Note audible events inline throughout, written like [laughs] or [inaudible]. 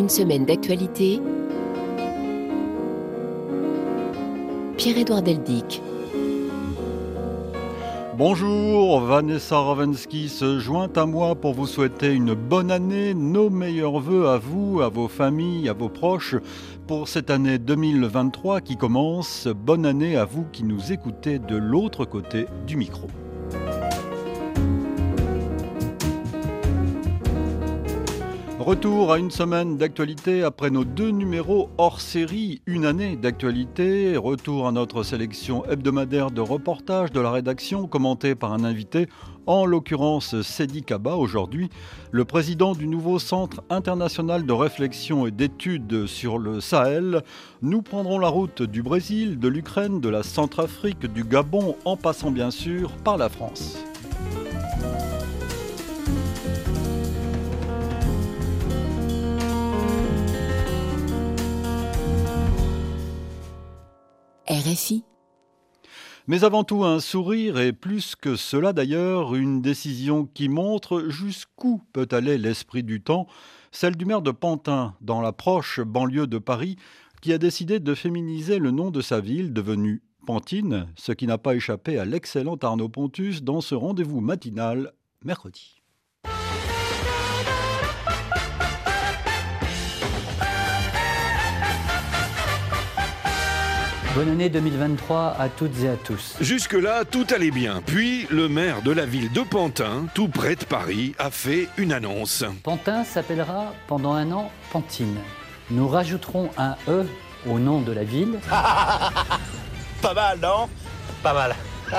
Une semaine d'actualité. Pierre-Édouard Deldic. Bonjour, Vanessa Ravensky se joint à moi pour vous souhaiter une bonne année, nos meilleurs voeux à vous, à vos familles, à vos proches pour cette année 2023 qui commence. Bonne année à vous qui nous écoutez de l'autre côté du micro. Retour à une semaine d'actualité après nos deux numéros hors série, une année d'actualité. Retour à notre sélection hebdomadaire de reportages de la rédaction commenté par un invité, en l'occurrence Sedi Kaba aujourd'hui, le président du nouveau Centre international de réflexion et d'études sur le Sahel. Nous prendrons la route du Brésil, de l'Ukraine, de la Centrafrique, du Gabon, en passant bien sûr par la France. Mais avant tout un sourire et plus que cela d'ailleurs, une décision qui montre jusqu'où peut aller l'esprit du temps, celle du maire de Pantin, dans la proche banlieue de Paris, qui a décidé de féminiser le nom de sa ville, devenue Pantine, ce qui n'a pas échappé à l'excellent Arnaud Pontus dans ce rendez-vous matinal mercredi. Bonne année 2023 à toutes et à tous. Jusque-là, tout allait bien. Puis, le maire de la ville de Pantin, tout près de Paris, a fait une annonce. Pantin s'appellera pendant un an Pantine. Nous rajouterons un E au nom de la ville. [laughs] Pas mal, non? Pas mal. [laughs]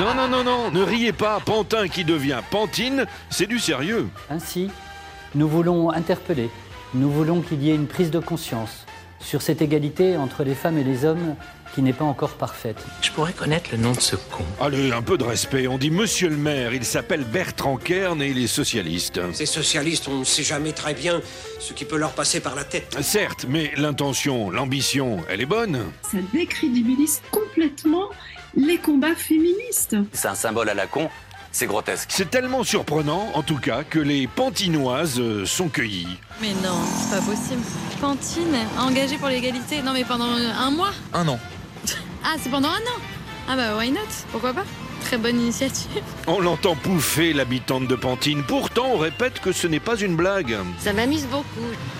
Non, non, non, non, ne riez pas. Pantin qui devient Pantine, c'est du sérieux. Ainsi, nous voulons interpeller, nous voulons qu'il y ait une prise de conscience sur cette égalité entre les femmes et les hommes qui n'est pas encore parfaite. Je pourrais connaître le nom de ce con. Allez, un peu de respect. On dit monsieur le maire, il s'appelle Bertrand Kern et il est socialiste. Ces socialistes, on ne sait jamais très bien ce qui peut leur passer par la tête. Certes, mais l'intention, l'ambition, elle est bonne. Ça décrédibilise complètement les combats féministes. C'est un symbole à la con, c'est grotesque. C'est tellement surprenant, en tout cas, que les pantinoises euh, sont cueillies. Mais non, c'est pas possible. Pantine, engagée pour l'égalité. Non, mais pendant un mois Un an. Ah, c'est pendant un an Ah bah, why not? Pourquoi pas? Très bonne initiative. On l'entend pouffer, l'habitante de Pantine. Pourtant, on répète que ce n'est pas une blague. Ça m'amuse beaucoup.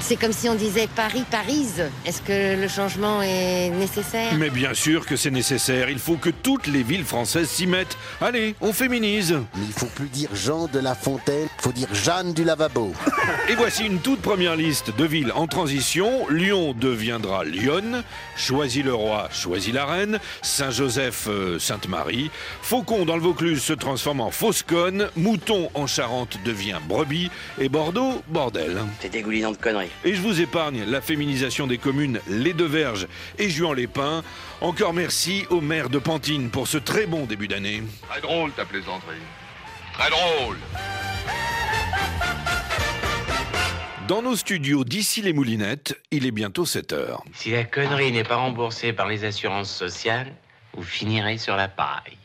C'est comme si on disait Paris, Parise. Est-ce que le changement est nécessaire? Mais bien sûr que c'est nécessaire. Il faut que toutes les villes françaises s'y mettent. Allez, on féminise. Mais il faut plus dire Jean de La Fontaine, faut dire Jeanne du Lavabo. [laughs] Et voici une toute première liste de villes en transition. Lyon deviendra Lyon. Choisy-le-Roi, Choisy-la-Reine. Saint-Joseph, euh, Sainte-Marie. Faucon dans le Vaucluse se transforme en Fausse-Conne. Mouton en Charente devient Brebis. Et Bordeaux, Bordel. C'est dégoulinant de conneries. Et je vous épargne la féminisation des communes Les Deux Verges et Juan-les-Pins. Encore merci au maire de Pantine pour ce très bon début d'année. Très drôle ta plaisanterie. Très drôle. Dans nos studios d'ici les Moulinettes, il est bientôt 7 heures. Si la connerie n'est pas remboursée par les assurances sociales, vous finirez sur la paille.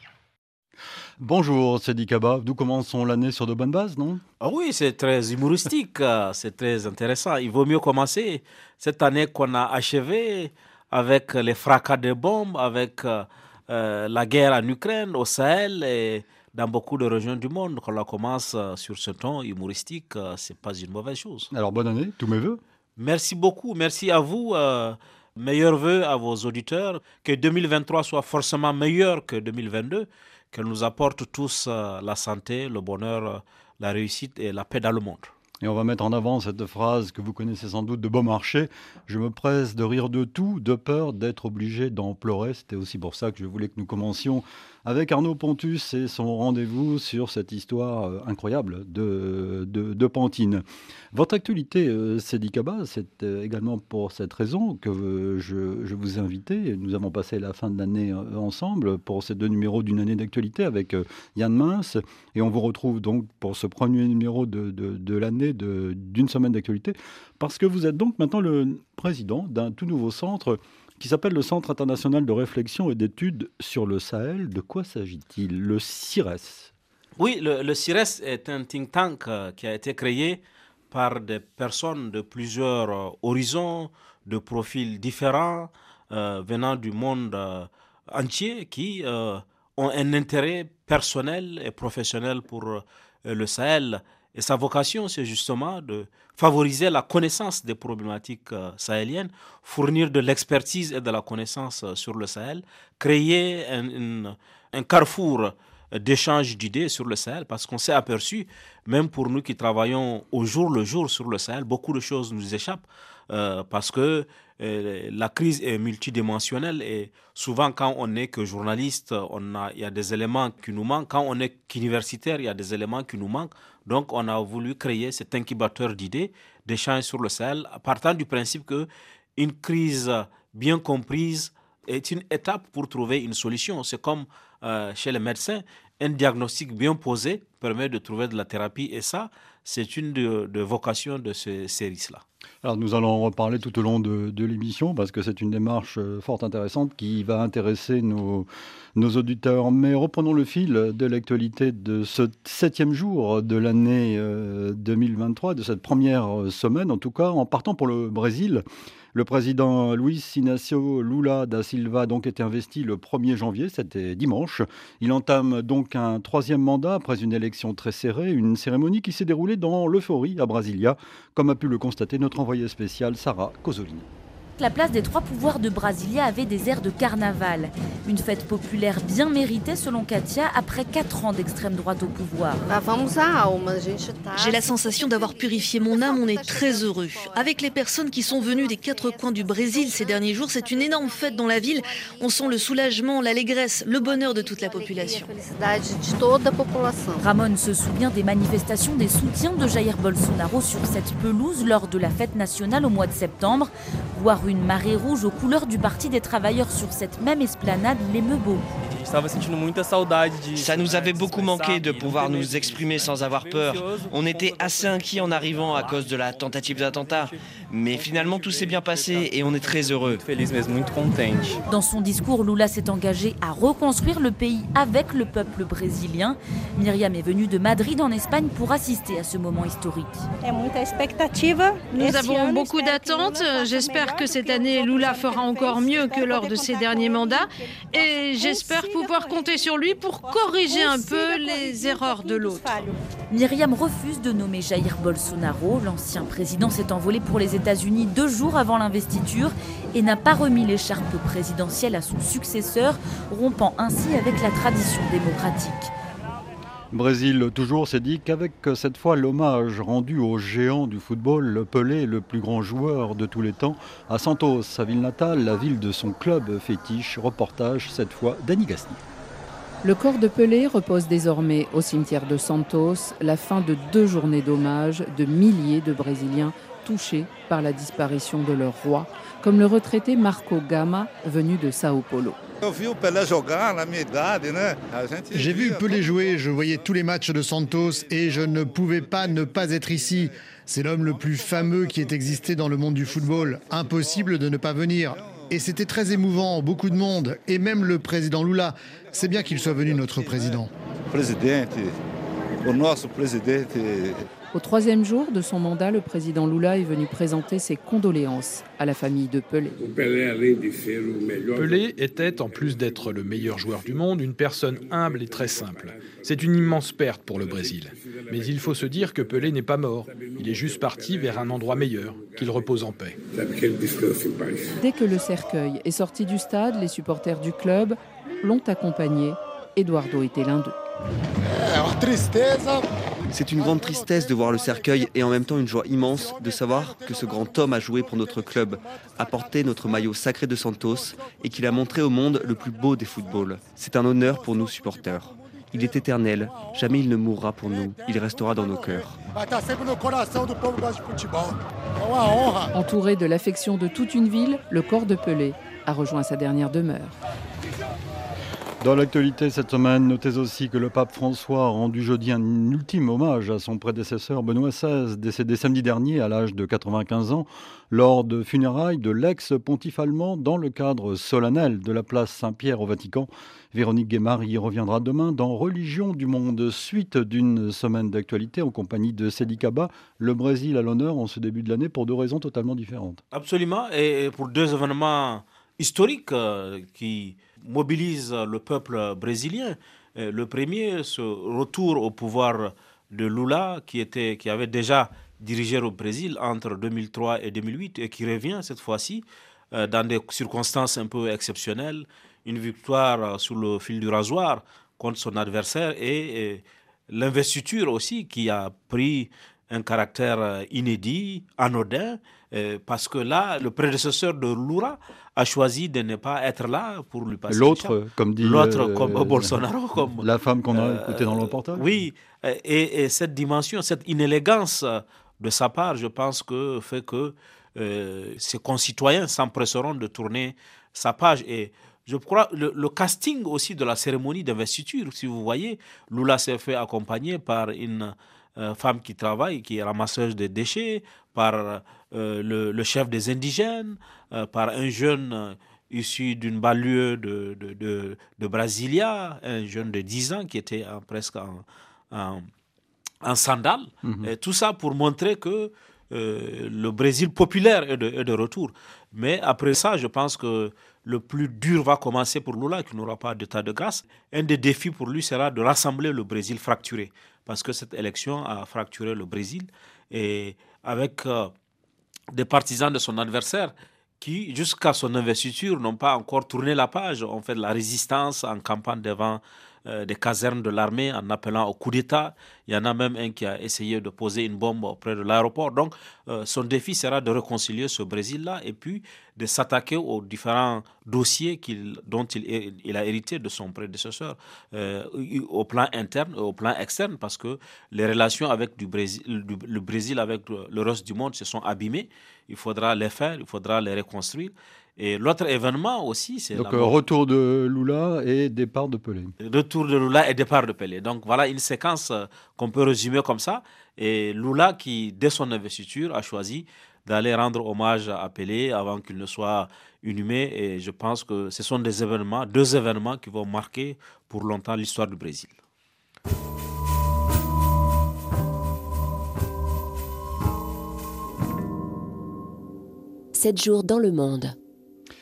Bonjour, c'est Kaba. Nous commençons l'année sur de bonnes bases, non? Ah oui, c'est très humoristique, [laughs] c'est très intéressant. Il vaut mieux commencer cette année qu'on a achevée avec les fracas de bombes, avec euh, euh, la guerre en Ukraine, au Sahel et dans beaucoup de régions du monde. Quand on commence euh, sur ce ton humoristique, c'est pas une mauvaise chose. Alors bonne année, tous mes voeux. Merci beaucoup, merci à vous. euh, meilleurs voeux à vos auditeurs. Que 2023 soit forcément meilleur que 2022. Qu'elle nous apporte tous euh, la santé, le bonheur, euh, la réussite et la paix dans le monde. Et on va mettre en avant cette phrase que vous connaissez sans doute de Beaumarchais. Je me presse de rire de tout, de peur d'être obligé d'en pleurer. C'était aussi pour ça que je voulais que nous commencions avec Arnaud Pontus et son rendez-vous sur cette histoire euh, incroyable de, de, de Pantine. Votre actualité, euh, Sedi Kaba, c'est euh, également pour cette raison que je, je vous ai invité. Nous avons passé la fin de l'année ensemble pour ces deux numéros d'une année d'actualité avec Yann Mince. Et on vous retrouve donc pour ce premier numéro de, de l'année d'une semaine d'actualité, parce que vous êtes donc maintenant le président d'un tout nouveau centre qui s'appelle le Centre international de réflexion et d'études sur le Sahel. De quoi s'agit-il? Le CIRES. Oui, le, le CIRES est un think tank euh, qui a été créé par des personnes de plusieurs euh, horizons, de profils différents, euh, venant du monde entier, qui ont un intérêt personnel et professionnel pour le Sahel. Et sa vocation, c'est justement de favoriser la connaissance des problématiques sahéliennes, fournir de l'expertise et de la connaissance sur le Sahel, créer un, carrefour d'échange d'idées sur le Sahel, parce qu'on s'est aperçu, même pour nous qui travaillons au jour le jour sur le Sahel, beaucoup de choses nous échappent, euh, parce que euh, la crise est multidimensionnelle et souvent quand on n'est que journaliste, il y a des éléments qui nous manquent. Quand on est qu'universitaire, il y a des éléments qui nous manquent. Donc on a voulu créer cet incubateur d'idées, d'échange sur le Sahel, partant du principe que une crise bien comprise est une étape pour trouver une solution. C'est comme euh, chez les médecins, un diagnostic bien posé permet de trouver de la thérapie et ça, c'est une de, vocations de ce service-là. Alors nous allons en reparler tout au long de, l'émission parce que c'est une démarche euh, fort intéressante qui va intéresser nos, nos auditeurs. Mais reprenons le fil de l'actualité de ce septième jour de l'année 2023, euh, de cette première semaine en tout cas, en partant pour le Brésil. Le président Luis Inacio Lula da Silva a donc été investi le 1er janvier, c'était dimanche. Il entame donc un troisième mandat après une élection très serrée, une cérémonie qui s'est déroulée dans l'euphorie à Brasilia, comme a pu le constater notre envoyé spécial Sarah Cosolini la place des trois pouvoirs de Brasilia avait des airs de carnaval. Une fête populaire bien méritée selon Katia après quatre ans d'extrême droite au pouvoir. J'ai la sensation d'avoir purifié mon âme, on est très heureux. Avec les personnes qui sont venues des quatre coins du Brésil ces derniers jours, c'est une énorme fête dans la ville. On sent le soulagement, l'allégresse, le bonheur de toute la population. Ramon se souvient des manifestations des soutiens de Jair Bolsonaro sur cette pelouse lors de la fête nationale au mois de septembre. Voir une marée rouge aux couleurs du Parti des travailleurs sur cette même esplanade l'émeut beaucoup. Ça nous avait beaucoup manqué de pouvoir nous exprimer sans avoir peur. On était assez inquiets en arrivant à cause de la tentative d'attentat. Mais finalement, tout s'est bien passé et on est très heureux. Dans son discours, Lula s'est engagé à reconstruire le pays avec le peuple brésilien. Myriam est venue de Madrid en Espagne pour assister à ce moment historique. Nous avons beaucoup d'attentes. J'espère que cette année, Lula fera encore mieux que lors de ses derniers mandats. Et j'espère pouvoir compter sur lui pour corriger un peu les erreurs de l'autre. Myriam refuse de nommer Jair Bolsonaro. L'ancien président s'est envolé pour les États-Unis deux jours avant l'investiture et n'a pas remis l'écharpe présidentielle à son successeur, rompant ainsi avec la tradition démocratique. Brésil toujours s'est dit qu'avec cette fois l'hommage rendu au géant du football, Pelé, le plus grand joueur de tous les temps, à Santos, sa ville natale, la ville de son club fétiche. Reportage cette fois d'Annie Gasny. Le corps de Pelé repose désormais au cimetière de Santos, la fin de deux journées d'hommage de milliers de Brésiliens touchés par la disparition de leur roi, comme le retraité Marco Gama, venu de Sao Paulo. J'ai vu Pelé jouer, je voyais tous les matchs de Santos et je ne pouvais pas ne pas être ici. C'est l'homme le plus fameux qui ait existé dans le monde du football. Impossible de ne pas venir. Et c'était très émouvant, beaucoup de monde, et même le président Lula. C'est bien qu'il soit venu, notre président. Président, notre président. Au troisième jour de son mandat, le président Lula est venu présenter ses condoléances à la famille de Pelé. Pelé était, en plus d'être le meilleur joueur du monde, une personne humble et très simple. C'est une immense perte pour le Brésil. Mais il faut se dire que Pelé n'est pas mort. Il est juste parti vers un endroit meilleur, qu'il repose en paix. Dès que le cercueil est sorti du stade, les supporters du club l'ont accompagné. Eduardo était l'un d'eux. C'est une grande tristesse de voir le cercueil et en même temps une joie immense de savoir que ce grand homme a joué pour notre club, a porté notre maillot sacré de Santos et qu'il a montré au monde le plus beau des footballs. C'est un honneur pour nous supporters. Il est éternel, jamais il ne mourra pour nous, il restera dans nos cœurs. Entouré de l'affection de toute une ville, le corps de Pelé a rejoint sa dernière demeure. Dans l'actualité cette semaine, notez aussi que le pape François a rendu jeudi un ultime hommage à son prédécesseur Benoît XVI, décédé samedi dernier à l'âge de 95 ans, lors de funérailles de l'ex-pontife allemand dans le cadre solennel de la place Saint-Pierre au Vatican. Véronique Guémard y reviendra demain dans Religion du Monde, suite d'une semaine d'actualité en compagnie de Cédric Kaba, le Brésil à l'honneur en ce début de l'année pour deux raisons totalement différentes. Absolument, et pour deux événements historiques euh, qui mobilise le peuple brésilien. Le premier, ce retour au pouvoir de Lula, qui, était, qui avait déjà dirigé le Brésil entre 2003 et 2008 et qui revient cette fois-ci euh, dans des circonstances un peu exceptionnelles. Une victoire sous le fil du rasoir contre son adversaire et, l'investiture aussi qui a pris un caractère inédit, anodin, euh, parce que là, le prédécesseur de Lula a choisi de ne pas être là pour lui passer L'autre, comme dit l'autre, comme Bolsonaro, comme la femme qu'on a euh, écoutée dans le reportage. Oui, et, cette dimension, cette inélégance de sa part, je pense que fait que euh, ses concitoyens s'empresseront de tourner sa page et je crois le, le casting aussi de la cérémonie d'investiture, si vous voyez, Lula s'est fait accompagner par une euh, femme qui travaille, qui est ramasseuse de déchets, par le, le, chef des indigènes, euh, par un jeune euh, issu d'une banlieue de, de, de, Brasilia, un jeune de 10 ans qui était presque en, en, sandales. Mhm. Tout ça pour montrer que euh, le Brésil populaire est de, est de, retour. Mais après ça, je pense que le plus dur va commencer pour Lula, qui n'aura pas d'état de grâce. Un des défis pour lui sera de rassembler le Brésil fracturé, parce que cette élection a fracturé le Brésil. Et avec des partisans de son adversaire, qui, jusqu'à son investiture, n'ont pas encore tourné la page, ont fait de la résistance en campagne devant euh, des casernes de l'armée en appelant au coup d'État. Il y en a même un qui a essayé de poser une bombe auprès de l'aéroport. Donc, euh, son défi sera de réconcilier ce Brésil-là et puis de s'attaquer aux différents dossiers dont il, a hérité de son prédécesseur euh, au plan interne et au plan externe, parce que les relations avec le Brésil avec le reste du monde se sont abîmées. Il faudra les faire, il faudra les reconstruire. Et l'autre événement aussi, c'est. Donc, retour de Lula et départ de Pelé. Retour de Lula et départ de Pelé. Donc, voilà une séquence euh, qu'on peut résumer comme ça. Et Lula, qui, dès son investiture, a choisi d'aller rendre hommage à Pelé avant qu'il ne soit inhumé. Et je pense que ce sont des événements, deux événements qui vont marquer pour longtemps l'histoire du Brésil. Sept jours dans le monde.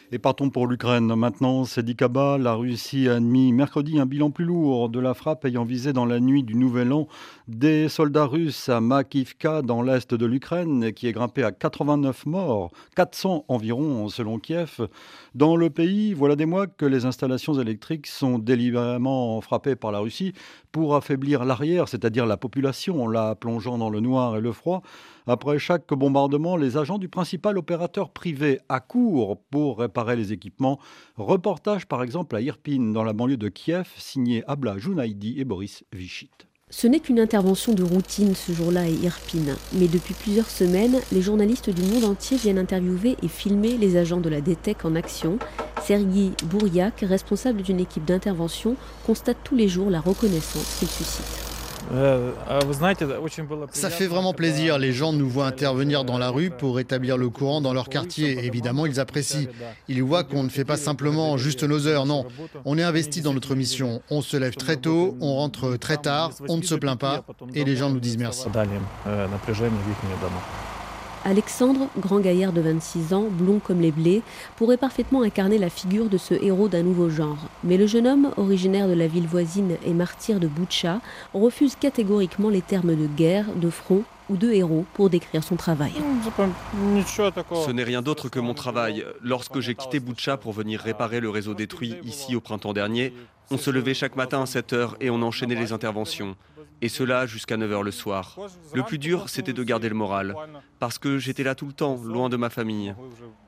Et partons pour l'Ukraine. Maintenant, c'est Dikaba. La Russie a admis mercredi un bilan plus lourd de la frappe ayant visé dans la nuit du Nouvel An des soldats russes à Makivka, dans l'est de l'Ukraine, qui est grimpé à 89 morts, 400 environ selon Kiev. Dans le pays, voilà des mois que les installations électriques sont délibérément frappées par la Russie pour affaiblir l'arrière, c'est-à-dire la population, la plongeant dans le noir et le froid. Après chaque bombardement, les agents du principal opérateur privé accourent pour réparer les équipements. Reportage par exemple à Irpin, dans la banlieue de Kiev, signé Abla Jounaidi et Boris Vichit. Ce n'est qu'une intervention de routine ce jour-là à Irpin, mais depuis plusieurs semaines, les journalistes du monde entier viennent interviewer et filmer les agents de la DTEC en action. Sergei Bouriak, responsable d'une équipe d'intervention, constate tous les jours la reconnaissance qu'il suscite. Euh, Ça fait vraiment plaisir. Les gens nous voient intervenir dans la rue pour rétablir le courant dans leur quartier. évidemment, ils apprécient. Ils voient qu'on ne fait pas simplement juste nos heures. Non, on est investi dans notre mission. On se lève très tôt, on rentre très tard, on ne se plaint pas et les gens nous disent merci. Alexandre, grand gaillard de 26 ans, blond comme les blés, pourrait parfaitement incarner la figure de ce héros d'un nouveau genre. Mais le jeune homme, originaire de la ville voisine et martyr de Boutcha, refuse catégoriquement les termes de guerre, de front ou de héros pour décrire son travail. Ce n'est rien d'autre que mon travail. Lorsque j'ai quitté Boutcha pour venir réparer le réseau détruit ici au printemps dernier, on se levait chaque matin à 7 heures et on enchaînait les interventions et cela jusqu'à 9h le soir. Le plus dur, c'était de garder le moral, parce que j'étais là tout le temps, loin de ma famille.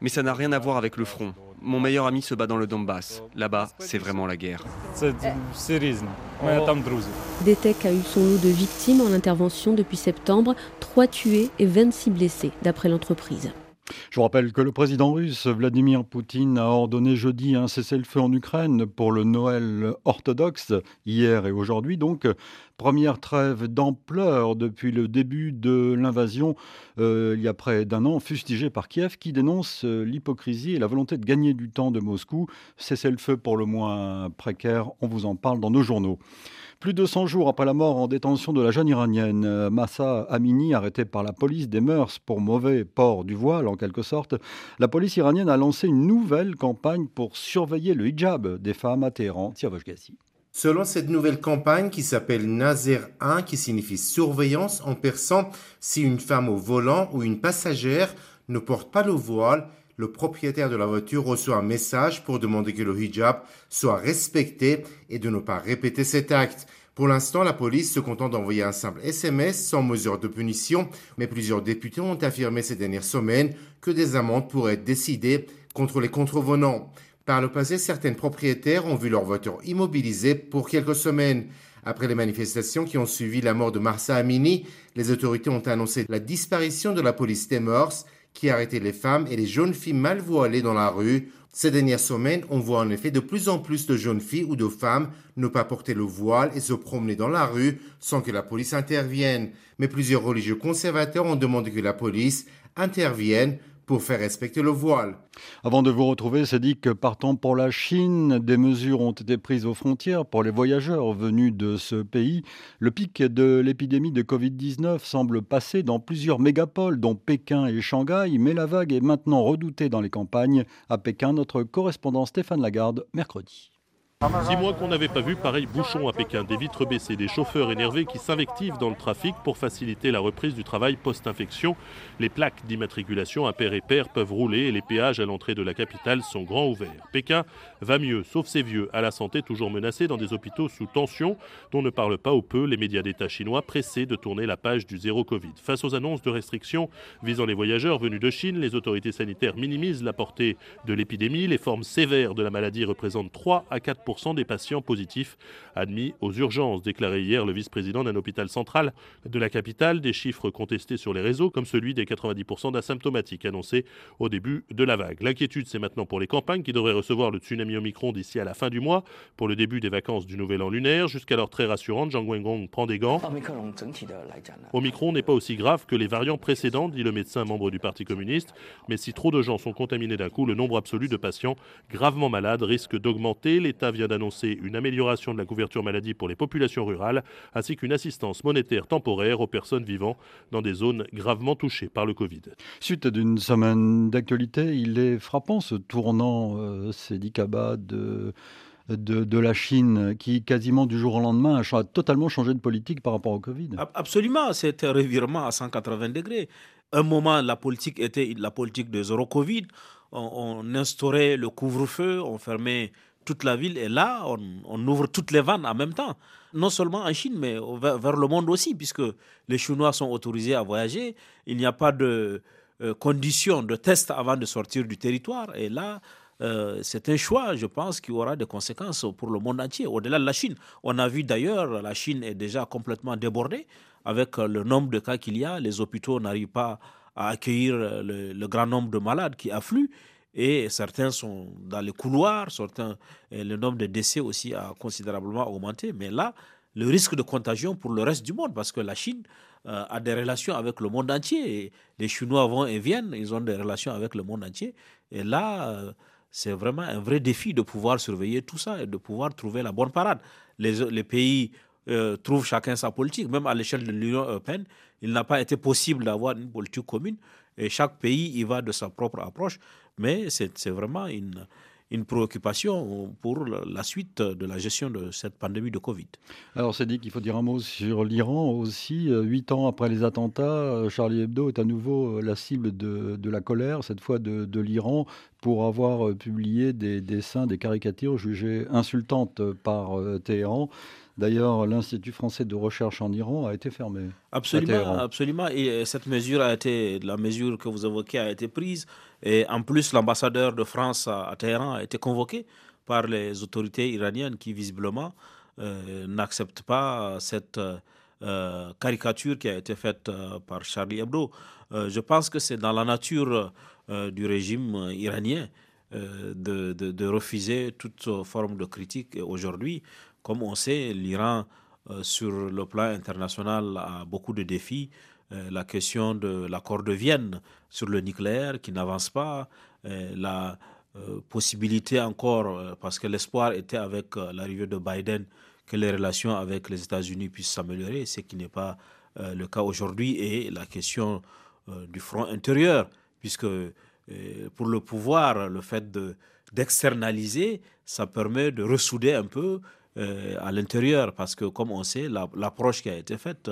Mais ça n'a rien à voir avec le front. Mon meilleur ami se bat dans le Donbass. Là-bas, c'est vraiment la guerre. Detek a eu son lot de victimes en intervention depuis septembre, 3 tués et 26 blessés, d'après l'entreprise. Je vous rappelle que le président russe Vladimir Poutine a ordonné jeudi un cessez-le-feu en Ukraine pour le Noël orthodoxe, hier et aujourd'hui donc. Première trêve d'ampleur depuis le début de l'invasion euh, il y a près d'un an, fustigée par Kiev, qui dénonce euh, l'hypocrisie et la volonté de gagner du temps de Moscou. Cessez-le-feu pour le moins précaire, on vous en parle dans nos journaux. Plus de 100 jours après la mort en détention de la jeune iranienne euh, Massa Amini, arrêtée par la police des mœurs pour mauvais port du voile en quelque sorte, la police iranienne a lancé une nouvelle campagne pour surveiller le hijab des femmes à Téhéran. Selon cette nouvelle campagne qui s'appelle Nazer 1, qui signifie surveillance en persan, si une femme au volant ou une passagère ne porte pas le voile, le propriétaire de la voiture reçoit un message pour demander que le hijab soit respecté et de ne pas répéter cet acte. Pour l'instant, la police se contente d'envoyer un simple SMS sans mesure de punition, mais plusieurs députés ont affirmé ces dernières semaines que des amendes pourraient être décidées contre les contrevenants. Par le passé, certains propriétaires ont vu leur voiture immobilisée pour quelques semaines. Après les manifestations qui ont suivi la mort de Marsa Amini, les autorités ont annoncé la disparition de la police des mœurs qui arrêtait les femmes et les jeunes filles mal voilées dans la rue. Ces dernières semaines, on voit en effet de plus en plus de jeunes filles ou de femmes ne pas porter le voile et se promener dans la rue sans que la police intervienne. Mais plusieurs religieux conservateurs ont demandé que la police intervienne pour faire respecter le voile. Avant de vous retrouver, c'est dit que partant pour la Chine, des mesures ont été prises aux frontières pour les voyageurs venus de ce pays. Le pic de l'épidémie de Covid-19 semble passer dans plusieurs mégapoles, dont Pékin et Shanghai, mais la vague est maintenant redoutée dans les campagnes. À Pékin, notre correspondant Stéphane Lagarde, mercredi. Six mois qu'on n'avait pas vu pareil bouchon à Pékin, des vitres baissées, des chauffeurs énervés qui s'invectivent dans le trafic pour faciliter la reprise du travail post-infection. Les plaques d'immatriculation à pair et pair peuvent rouler et les péages à l'entrée de la capitale sont grands ouverts. Pékin va mieux, sauf ses vieux, à la santé toujours menacés dans des hôpitaux sous tension, dont ne parlent pas ou peu les médias d'État chinois pressés de tourner la page du zéro Covid. Face aux annonces de restrictions visant les voyageurs venus de Chine, les autorités sanitaires minimisent la portée de l'épidémie. Les formes sévères de la maladie représentent 3 à 4 des patients positifs admis aux urgences, déclaré hier le vice-président d'un hôpital central de la capitale. Des chiffres contestés sur les réseaux, comme celui des 90% d'asymptomatiques annoncés au début de la vague. L'inquiétude, c'est maintenant pour les campagnes qui devraient recevoir le tsunami Omicron d'ici à la fin du mois, pour le début des vacances du Nouvel An lunaire. Jusqu'alors très rassurante, Zhang Wengong prend des gants. Omicron n'est pas aussi grave que les variants précédents, dit le médecin membre du Parti communiste, mais si trop de gens sont contaminés d'un coup, le nombre absolu de patients gravement malades risque d'augmenter. L'État vient d'annoncer une amélioration de la couverture maladie pour les populations rurales, ainsi qu'une assistance monétaire temporaire aux personnes vivant dans des zones gravement touchées par le Covid. Suite d'une semaine d'actualité, il est frappant ce tournant, euh, Kaba, de... De, de, la Chine qui, quasiment du jour au lendemain, a totalement changé de politique par rapport au Covid. Absolument, c'est un revirement à 180 degrés. Un moment, la politique était la politique de zéro Covid. On, on instaurait le couvre-feu, on fermait toute la ville. Et là, on, ouvre toutes les vannes en même temps. Non seulement en Chine, mais vers, le monde aussi, puisque les Chinois sont autorisés à voyager. Il n'y a pas de euh, conditions de test avant de sortir du territoire. Et là, euh, c'est un choix, je pense, qui aura des conséquences pour le monde entier, au-delà de la Chine. On a vu d'ailleurs, la Chine est déjà complètement débordée avec le nombre de cas qu'il y a. Les hôpitaux n'arrivent pas à accueillir le, le, grand nombre de malades qui affluent et certains sont dans les couloirs, certains, le nombre de décès aussi a considérablement augmenté. Mais là, le risque de contagion pour le reste du monde, parce que la Chine euh, a des relations avec le monde entier. Les Chinois vont et viennent, ils ont des relations avec le monde entier. Et là, euh, c'est vraiment un vrai défi de pouvoir surveiller tout ça et de pouvoir trouver la bonne parade. Les, les pays euh, trouvent chacun sa politique. Même à l'échelle de l'Union européenne, il n'a pas été possible d'avoir une politique commune. Et chaque pays y va de sa propre approche. Mais c'est vraiment une, une préoccupation pour la suite de la gestion de cette pandémie de Covid. Alors c'est dit qu'il faut dire un mot sur l'Iran aussi. Huit ans après les attentats, Charlie Hebdo est à nouveau la cible de, de la colère, cette fois de, de l'Iran, pour avoir publié des dessins, des caricatures jugées insultantes par euh, Téhéran. D'ailleurs, l'Institut français de recherche en Iran a été fermé. Absolument, absolument. Et cette mesure a été, la mesure que vous évoquez a été prise. Et en plus, l'ambassadeur de France à, Téhéran a été convoqué par les autorités iraniennes qui, visiblement, euh, n'acceptent pas cette euh, caricature qui a été faite euh, par Charlie Hebdo. je pense que c'est dans la nature du régime iranien de, de, refuser toute forme de critique. Aujourd'hui, comme on sait, l'Iran, sur le plan international, a beaucoup de défis. la question de l'accord de Vienne sur le nucléaire qui n'avance pas, la possibilité encore, parce que l'espoir était avec l'arrivée de Biden, que les relations avec les États-Unis puissent s'améliorer, ce qui n'est pas euh, le cas aujourd'hui, et la question euh, du front intérieur, puisque euh, pour le pouvoir, le fait d'externaliser, ça permet de ressouder un peu à l'intérieur, parce que comme on sait, l'approche qui a été faite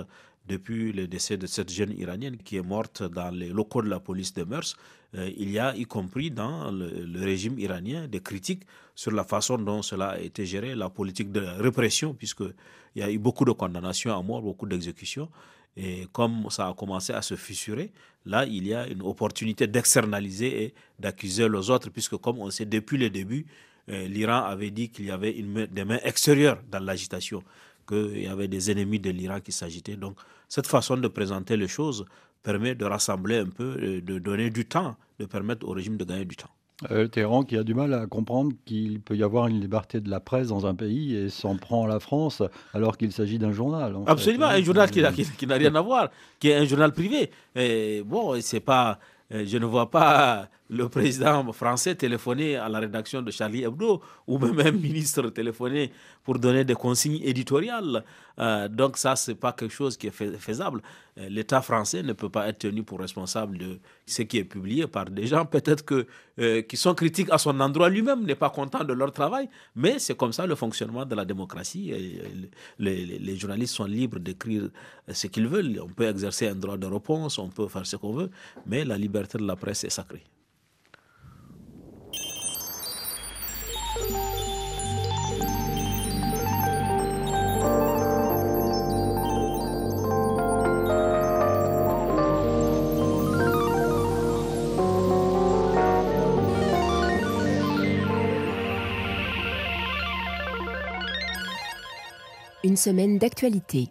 depuis le décès de cette jeune Iranienne qui est morte dans les locaux de la police des mœurs, euh, il y a, y compris dans le, régime iranien, des critiques sur la façon dont cela a été géré, la politique de répression, puisqu'il y a eu beaucoup de condamnations à mort, beaucoup d'exécutions. Et comme ça a commencé à se fissurer, là, il y a une opportunité d'externaliser et d'accuser les autres, puisque comme on sait depuis le début, euh, l'Iran avait dit qu'il y avait une des mains extérieures dans l'agitation, qu'il y avait des ennemis de l'Iran qui s'agitaient. Donc, cette façon de présenter les choses permet de rassembler un peu, euh, de donner du temps, de permettre au régime de gagner du temps. Euh, Téhéran qui a du mal à comprendre qu'il peut y avoir une liberté de la presse dans un pays et s'en prend à la France alors qu'il s'agit d'un journal. Absolument, un journal qui n'a rien à voir, qui est un journal privé. Et bon, c'est pas, euh, je ne vois pas le président français téléphoner à la rédaction de Charlie Hebdo ou même un ministre téléphoner pour donner des consignes éditoriales. Euh, donc ça, ce n'est pas quelque chose qui est faisable. Euh, L'État français ne peut pas être tenu pour responsable de ce qui est publié par des gens peut-être que, euh, qui sont critiques à son endroit lui-même, n'est pas content de leur travail, mais c'est comme ça le fonctionnement de la démocratie. les, journalistes sont libres d'écrire ce qu'ils veulent. On peut exercer un droit de réponse, on peut faire ce qu'on veut, mais la liberté de la presse est sacrée. Une semaine d'actualité.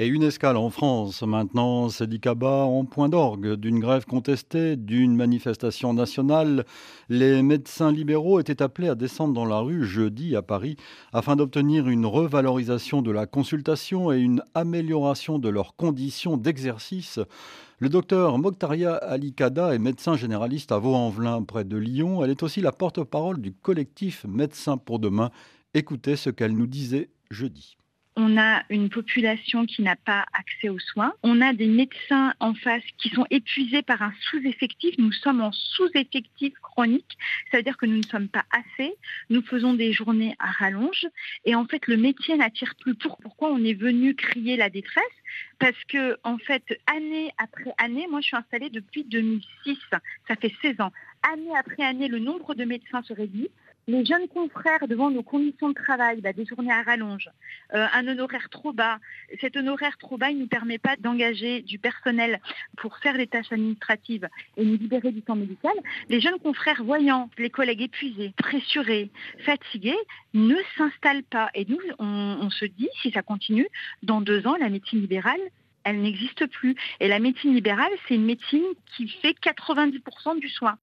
Et une escale en France maintenant, c'est Dicaba en point d'orgue d'une grève contestée, d'une manifestation nationale. Les médecins libéraux étaient appelés à descendre dans la rue jeudi à Paris afin d'obtenir une revalorisation de la consultation et une amélioration de leurs conditions d'exercice. Le docteur Mokhtaria Alikada est médecin généraliste à Vaux-en-Velin, près de Lyon. Elle est aussi la porte-parole du collectif Médecins pour demain. Écoutez ce qu'elle nous disait jeudi on a une population qui n'a pas accès aux soins, on a des médecins en face qui sont épuisés par un sous-effectif, nous sommes en sous-effectif chronique, ça veut dire que nous ne sommes pas assez, nous faisons des journées à rallonge. Et en fait le métier n'attire plus. Pourquoi on est venu crier la détresse? Parce que en fait année après année, moi je suis installée depuis 2006, ça fait 16 ans, année après année le nombre de médecins se réduit, les jeunes confrères devant nos conditions de travail, bah, des journées à rallonge, euh, un honoraire trop bas. Cet honoraire trop bas, il ne nous permet pas d'engager du personnel pour faire les tâches administratives et nous libérer du temps médical. Les jeunes confrères voyant les collègues épuisés, pressurés, fatigués, ne s'installent pas. Et nous, on se dit, si ça continue, dans deux ans, la médecine libérale elle n'existe plus. Et la médecine libérale, c'est une médecine qui fait 90% du soin.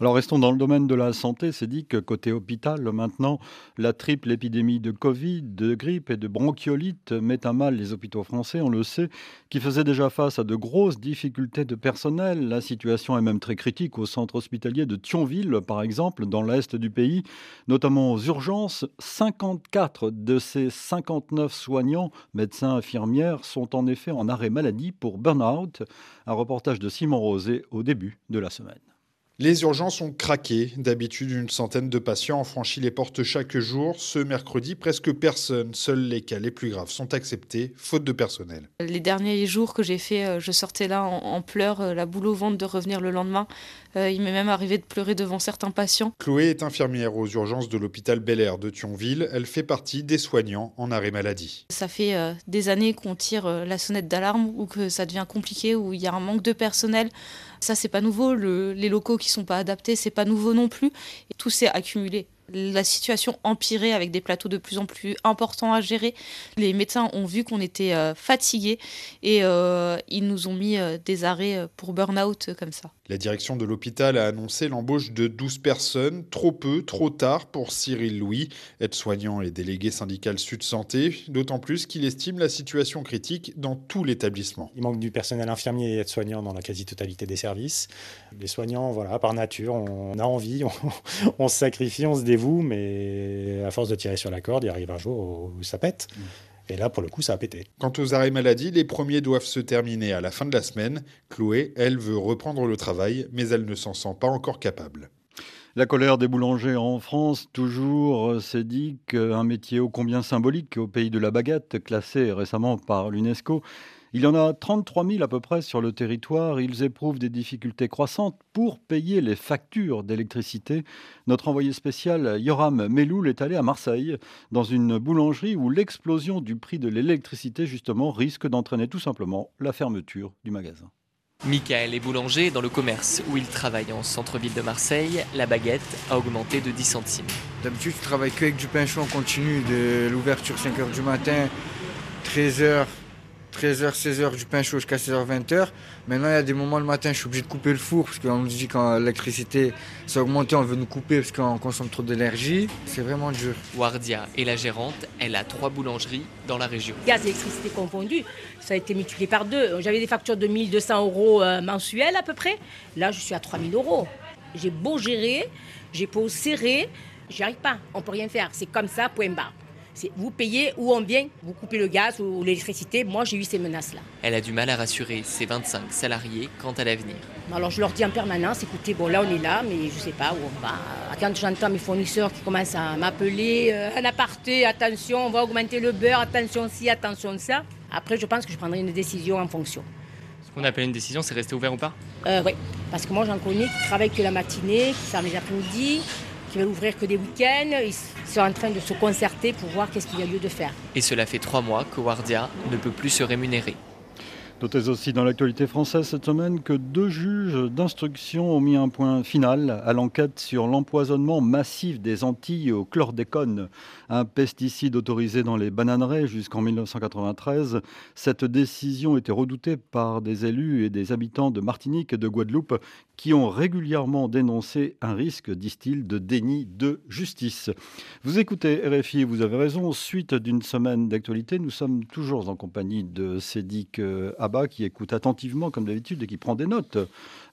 Alors restons dans le domaine de la santé. C'est dit que côté hôpital, maintenant, la triple épidémie de Covid, de grippe et de bronchiolite met à mal les hôpitaux français, on le sait, qui faisaient déjà face à de grosses difficultés de personnel. La situation est même très critique au centre hospitalier de Thionville, par exemple, dans l'est du pays, notamment aux urgences. 54 de ces 59 soignants, médecins, infirmières, sont en effet en arrêt maladie pour burn-out. Un reportage de Simon Rosé au début de la semaine. Les urgences ont craqué. D'habitude, une centaine de patients ont franchi les portes chaque jour. Ce mercredi, presque personne. Seuls les cas les plus graves sont acceptés, faute de personnel. Les derniers jours que j'ai fait, euh, je sortais là en, pleurs, euh, la boule au ventre de revenir le lendemain. Euh, il m'est même arrivé de pleurer devant certains patients. Chloé est infirmière aux urgences de l'hôpital Bel Air de Thionville. Elle fait partie des soignants en arrêt maladie. Ça fait des années qu'on tire la sonnette d'alarme ou que ça devient compliqué, où il y a un manque de personnel. Ça, c'est pas nouveau. les locaux qui sont pas adaptés, c'est pas nouveau non plus. Et tout s'est accumulé. La situation empirait avec des plateaux de plus en plus importants à gérer. Les médecins ont vu qu'on était euh, fatigués et euh, ils nous ont mis euh, des arrêts pour burn-out comme ça. La direction de l'hôpital a annoncé l'embauche de 12 personnes, trop peu, trop tard pour Cyril Louis, aide-soignant et délégué syndical Sud Santé, d'autant plus qu'il estime la situation critique dans tout l'établissement. Il manque du personnel infirmier et aide-soignant dans la quasi-totalité des services. Les soignants, voilà, par nature, on a envie, [laughs] on, se sacrifie, on se dévoue, mais à force de tirer sur la corde, il arrive un jour où ça pète. Mm. Et là, pour le coup, ça a pété. Quant aux arrêts maladie, les premiers doivent se terminer à la fin de la semaine. Chloé, elle, veut reprendre le travail, mais elle ne s'en sent pas encore capable. La colère des boulangers en France, toujours, euh, s'est dit qu'un métier ô combien symbolique au pays de la baguette, classé récemment par l'UNESCO, il y en a 33 000 à peu près sur le territoire. Ils éprouvent des difficultés croissantes pour payer les factures d'électricité. Notre envoyé spécial Yoram Meloul est allé à Marseille, dans une boulangerie où l'explosion du prix de l'électricité, justement, risque d'entraîner tout simplement la fermeture du magasin. Michael est boulanger dans le commerce où il travaille en centre-ville de Marseille. La baguette a augmenté de 10 centimes. D'habitude, je travaille qu'avec du pain chaud en continu, de l'ouverture 5h du matin, 13h, 13h, 16h du pain chaud jusqu'à 16h, 20h. Maintenant, il y a des moments le matin, je suis obligé de couper le four parce qu'on nous dit quand l'électricité s'est augmentée, on veut nous couper parce qu'on consomme trop d'énergie. C'est vraiment dur. Wardia est la gérante. Elle a trois boulangeries dans la région. Gaz et électricité confondus, ça a été multiplié par deux. J'avais des factures de 1200 euros euh, mensuels à peu près. Là, je suis à 3000 euros. J'ai beau gérer, j'ai beau serrer, j'y arrive pas. On peut rien faire. C'est comme ça, point barre vous payez où on vient, vous coupez le gaz ou l'électricité. Moi, j'ai eu ces menaces-là. Elle a du mal à rassurer ses 25 salariés quant à l'avenir. Alors, je leur dis en permanence, écoutez, bon, là, on est là, mais je ne sais pas où on va. Quand j'entends mes fournisseurs qui commencent à m'appeler, euh, un aparté, attention, on va augmenter le beurre, attention ci, attention ça. Après, je pense que je prendrai une décision en fonction. Ce qu'on appelle une décision, c'est rester ouvert ou pas? Euh, Oui, parce que moi, j'en connais qui travaillent que la matinée, qui ferment les après-midi, qui veulent ouvrir que des week-ends. Ils sont en train de se concerter pour voir qu'est-ce qu'il y a lieu de faire. Et cela fait trois mois que Wardia ne peut plus se rémunérer. Notez aussi dans l'actualité française cette semaine que deux juges d'instruction ont mis un point final à l'enquête sur l'empoisonnement massif des Antilles au chlordécone, un pesticide autorisé dans les bananeraies jusqu'en 1993. Cette décision était redoutée par des élus et des habitants de Martinique et de Guadeloupe qui ont régulièrement dénoncé un risque, disent-ils, de déni de justice. Vous écoutez RFI, vous avez raison, suite d'une semaine d'actualité, nous sommes toujours en compagnie de Cédric euh, Qui écoute attentivement comme d'habitude et qui prend des notes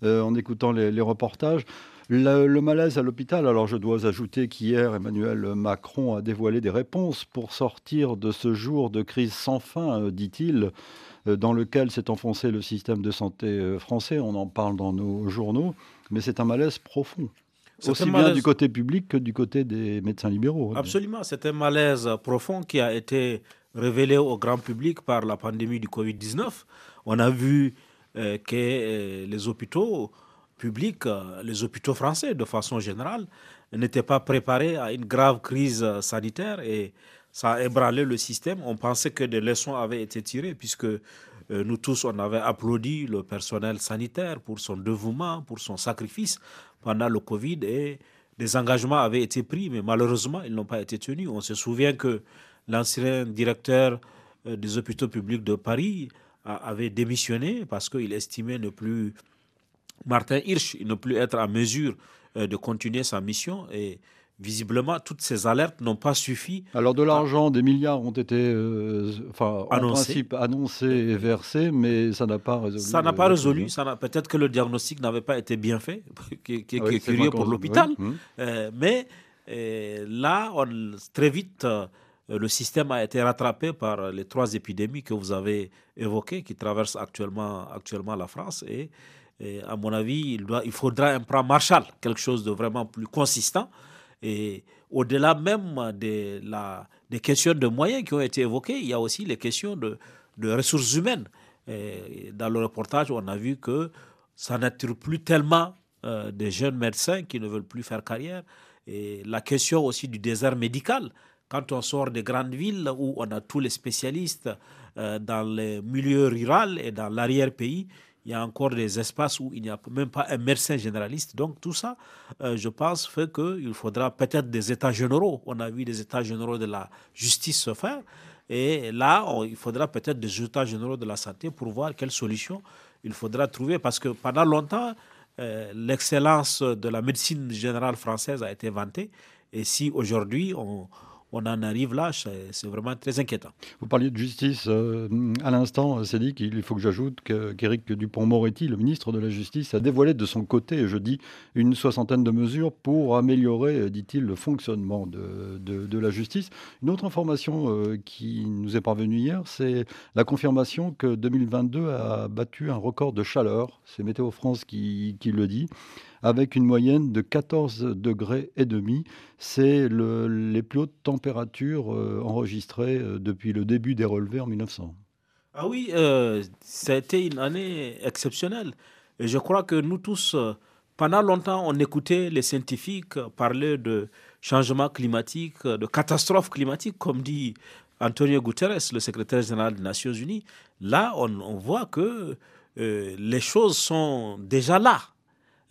euh, en écoutant les, reportages. Le, le, malaise à l'hôpital, alors je dois ajouter qu'hier, Emmanuel Macron a dévoilé des réponses pour sortir de ce jour de crise sans fin, euh, dit-il. Euh, dans lequel s'est enfoncé le système de santé français. On en parle dans nos journaux, mais c'est un malaise profond. Aussi bien du côté public que du côté des médecins libéraux. Absolument, c'est un malaise profond qui a été révélé au grand public par la pandémie du Covid-19. On a vu euh, que les hôpitaux publics, les hôpitaux français de façon générale, n'étaient pas préparés à une grave crise sanitaire et ça a ébranlé le système. On pensait que des leçons avaient été tirées puisque euh, nous tous, on avait applaudi le personnel sanitaire pour son dévouement, pour son sacrifice pendant le Covid et des engagements avaient été pris, mais malheureusement, ils n'ont pas été tenus. On se souvient que l'ancien directeur euh, des hôpitaux publics de Paris avait démissionné parce qu'il estimait ne plus, Martin Hirsch, ne plus être en mesure euh, de continuer sa mission et visiblement, toutes ces alertes n'ont pas suffi. Alors, de l'argent, des milliards ont été euh, enfin, en principe annoncés et versés, mais ça n'a pas résolu. Ça n'a pas résolu. Peut-être que le diagnostic n'avait pas été bien fait, [laughs] qui, est curieux pour l'hôpital. Hum. Euh, mais euh, là, on, très vite, le système a été rattrapé par les trois épidémies que vous avez évoquées, qui traversent actuellement, actuellement la France. Et, à mon avis, il, faudra un plan Marshall, quelque chose de vraiment plus consistant et au-delà même de la, des questions de moyens qui ont été évoquées, il y a aussi les questions de, de ressources humaines. Dans le reportage, on a vu que ça n'attire plus tellement euh, des jeunes médecins qui ne veulent plus faire carrière. Et la question aussi du désert médical. Quand on sort des grandes villes où on a tous les spécialistes euh, dans les milieux ruraux et dans l'arrière-pays, il y a encore des espaces où il n'y a même pas un médecin généraliste. Donc tout ça, euh, je pense, fait qu'il faudra peut-être des états généraux. On a vu des états généraux de la justice se faire. Et là, il faudra peut-être des états généraux de la santé pour voir quelle solution il faudra trouver. Parce que pendant longtemps, l'excellence de la médecine générale française a été vantée. Et si aujourd'hui on, on en arrive là, c'est vraiment très inquiétant. Vous parliez de justice euh, à l'instant, c'est dit qu'il faut que j'ajoute qu'Éric Dupont-Moretti, le ministre de la Justice, a dévoilé de son côté, je dis, une soixantaine de mesures pour améliorer, dit-il, le fonctionnement de, la justice. Une autre information euh, qui nous est parvenue hier, c'est la confirmation que 2022 a battu un record de chaleur. C'est Météo France qui le dit avec une moyenne de 14 degrés et demi. C'est les plus hautes températures euh, enregistrées euh, depuis le début des relevés en 1900. Ah oui, euh, ça a été une année exceptionnelle. Et je crois que nous tous, pendant longtemps, on écoutait les scientifiques parler de changement climatique, de catastrophe climatique, comme dit Antonio Guterres, le secrétaire général des Nations Unies. Là, on, on voit que les choses sont déjà là.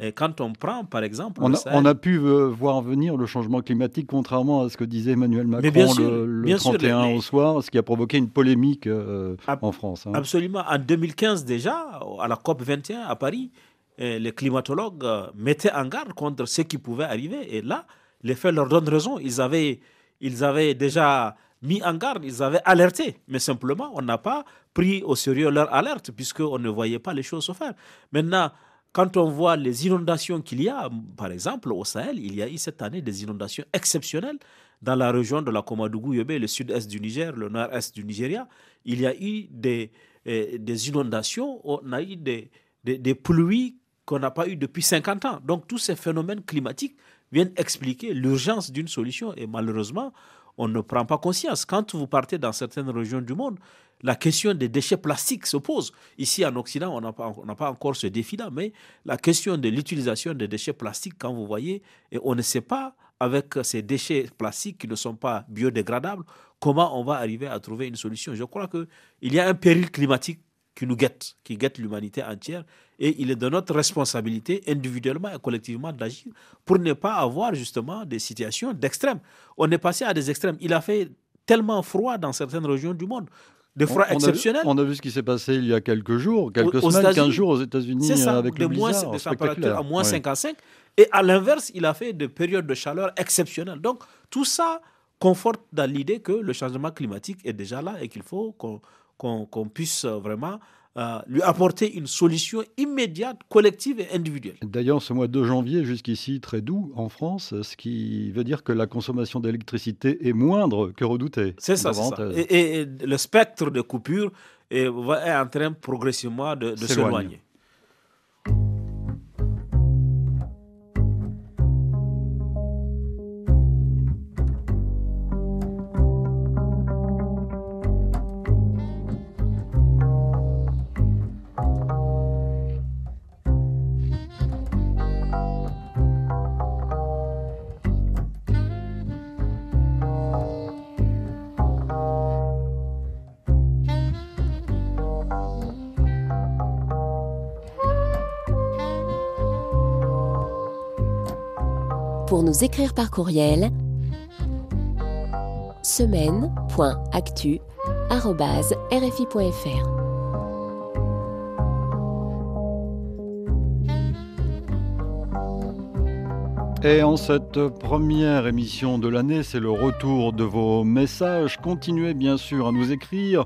Et quand on prend, par exemple. On a, pu euh, voir venir le changement climatique, contrairement à ce que disait Emmanuel Macron le, 31 au soir, ce qui a provoqué une polémique euh, en France. Hein. Absolument. En 2015, déjà, à la COP 21 à Paris, euh, les climatologues mettaient en garde contre ce qui pouvait arriver. Et là, les faits leur donnent raison. Ils avaient, ils avaient déjà mis en garde, ils avaient alerté. Mais simplement, on n'a pas pris au sérieux leur alerte, puisqu'on ne voyait pas les choses se faire. Maintenant, quand on voit les inondations qu'il y a, par exemple au Sahel, il y a eu cette année des inondations exceptionnelles dans la région de la Komadougou-Yobé, le sud-est du Niger, le nord-est du Nigeria. Il y a eu des, eh, inondations, on a eu des, pluies qu'on n'a pas eues depuis 50 ans. Donc tous ces phénomènes climatiques viennent expliquer l'urgence d'une solution et malheureusement, on ne prend pas conscience. Quand vous partez dans certaines régions du monde, la question des déchets plastiques se pose. Ici, en Occident, on n'a pas, encore ce défi-là, mais la question de l'utilisation des déchets plastiques, quand vous voyez, et on ne sait pas, avec ces déchets plastiques qui ne sont pas biodégradables, comment on va arriver à trouver une solution. Je crois qu'il y a un péril climatique qui nous guette, qui guette l'humanité entière, et il est de notre responsabilité, individuellement et collectivement, d'agir pour ne pas avoir justement des situations d'extrême. On est passé à des extrêmes. Il a fait tellement froid dans certaines régions du monde des froids on, exceptionnels. on a vu ce qui s'est passé il y a quelques jours, quelques semaines, 15 jours aux États-Unis avec le blizzard. Moins, des températures à moins 55. Et à l'inverse, il a fait des périodes de chaleur exceptionnelles. Donc, tout ça conforte dans l'idée que le changement climatique est déjà là et qu'il faut qu'on puisse vraiment euh, lui apporter une solution immédiate, collective et individuelle. D'ailleurs, ce mois de janvier, jusqu'ici très doux en France, ce qui veut dire que la consommation d'électricité est moindre que redoutée. C'est ça, ça. Et, le spectre de coupure est, en train progressivement de, de s'éloigner. Nous écrire par courriel semaine.actu.rfi.fr. Et en cette première émission de l'année, c'est le retour de vos messages. Continuez bien sûr à nous écrire.